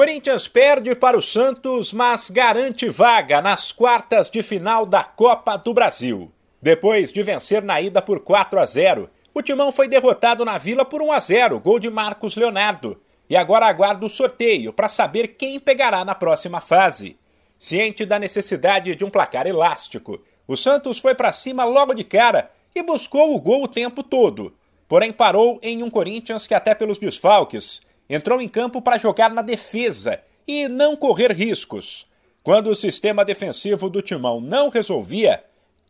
Corinthians perde para o Santos, mas garante vaga nas quartas de final da Copa do Brasil. Depois de vencer na ida por 4 a 0, o Timão foi derrotado na Vila por 1 a 0, gol de Marcos Leonardo. E agora aguarda o sorteio para saber quem pegará na próxima fase. Ciente da necessidade de um placar elástico, o Santos foi para cima logo de cara e buscou o gol o tempo todo. Porém parou em um Corinthians que até pelos desfalques entrou em campo para jogar na defesa e não correr riscos. Quando o sistema defensivo do Timão não resolvia,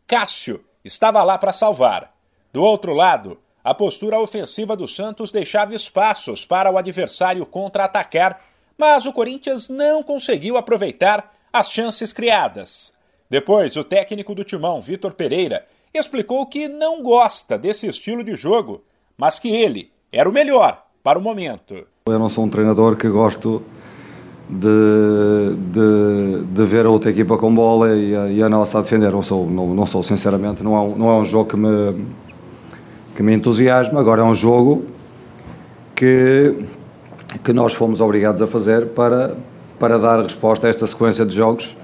Cássio estava lá para salvar. Do outro lado, a postura ofensiva do Santos deixava espaços para o adversário contra-atacar, mas o Corinthians não conseguiu aproveitar as chances criadas. Depois, o técnico do Timão, Vitor Pereira, explicou que não gosta desse estilo de jogo, mas que ele era o melhor para o momento. Eu não sou um treinador que gosto de, de, de ver a outra equipa com bola e a, e a nossa a defender. Não sou, não, não sou sinceramente, não é, um, não é um jogo que me, que me entusiasma. Agora é um jogo que, que nós fomos obrigados a fazer para, para dar resposta a esta sequência de jogos.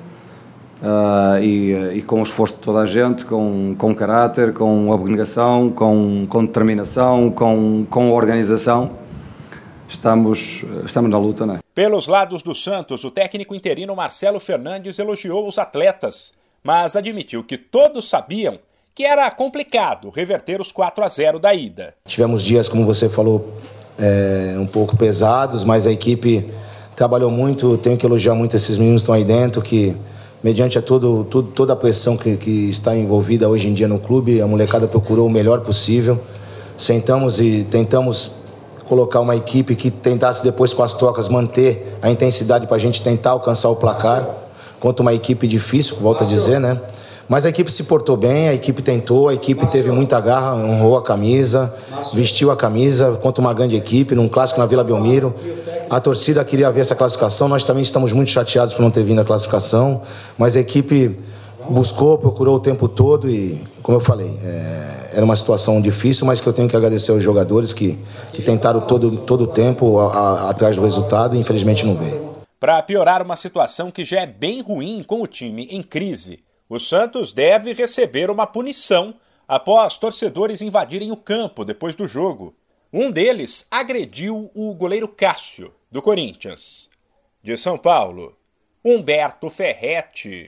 Uh, e, e, com o esforço de toda a gente, com, com caráter, com abnegação, com, com determinação, com, com organização estamos, estamos na luta, né? Pelos lados do Santos, o técnico interino Marcelo Fernandes elogiou os atletas, mas admitiu que todos sabiam que era complicado reverter os 4 a 0 da ida. Tivemos dias, como você falou, é, um pouco pesados, mas a equipe trabalhou muito. Tenho que elogiar muito esses meninos que estão aí dentro, que mediante a todo, todo, toda a pressão que, que está envolvida hoje em dia no clube, a molecada procurou o melhor possível. Sentamos e tentamos colocar uma equipe que tentasse depois com as trocas manter a intensidade para a gente tentar alcançar o placar contra uma equipe difícil, volto a dizer, né? Mas a equipe se portou bem, a equipe tentou, a equipe teve muita garra, honrou a camisa, vestiu a camisa contra uma grande equipe, num clássico na Vila Belmiro. A torcida queria ver essa classificação, nós também estamos muito chateados por não ter vindo a classificação, mas a equipe buscou, procurou o tempo todo e, como eu falei, é, era uma situação difícil, mas que eu tenho que agradecer aos jogadores que, que tentaram todo, todo o tempo a, a, atrás do resultado e infelizmente não veio. Para piorar uma situação que já é bem ruim com o time em crise, o Santos deve receber uma punição após torcedores invadirem o campo depois do jogo. Um deles agrediu o goleiro Cássio, do Corinthians. De São Paulo, Humberto Ferretti.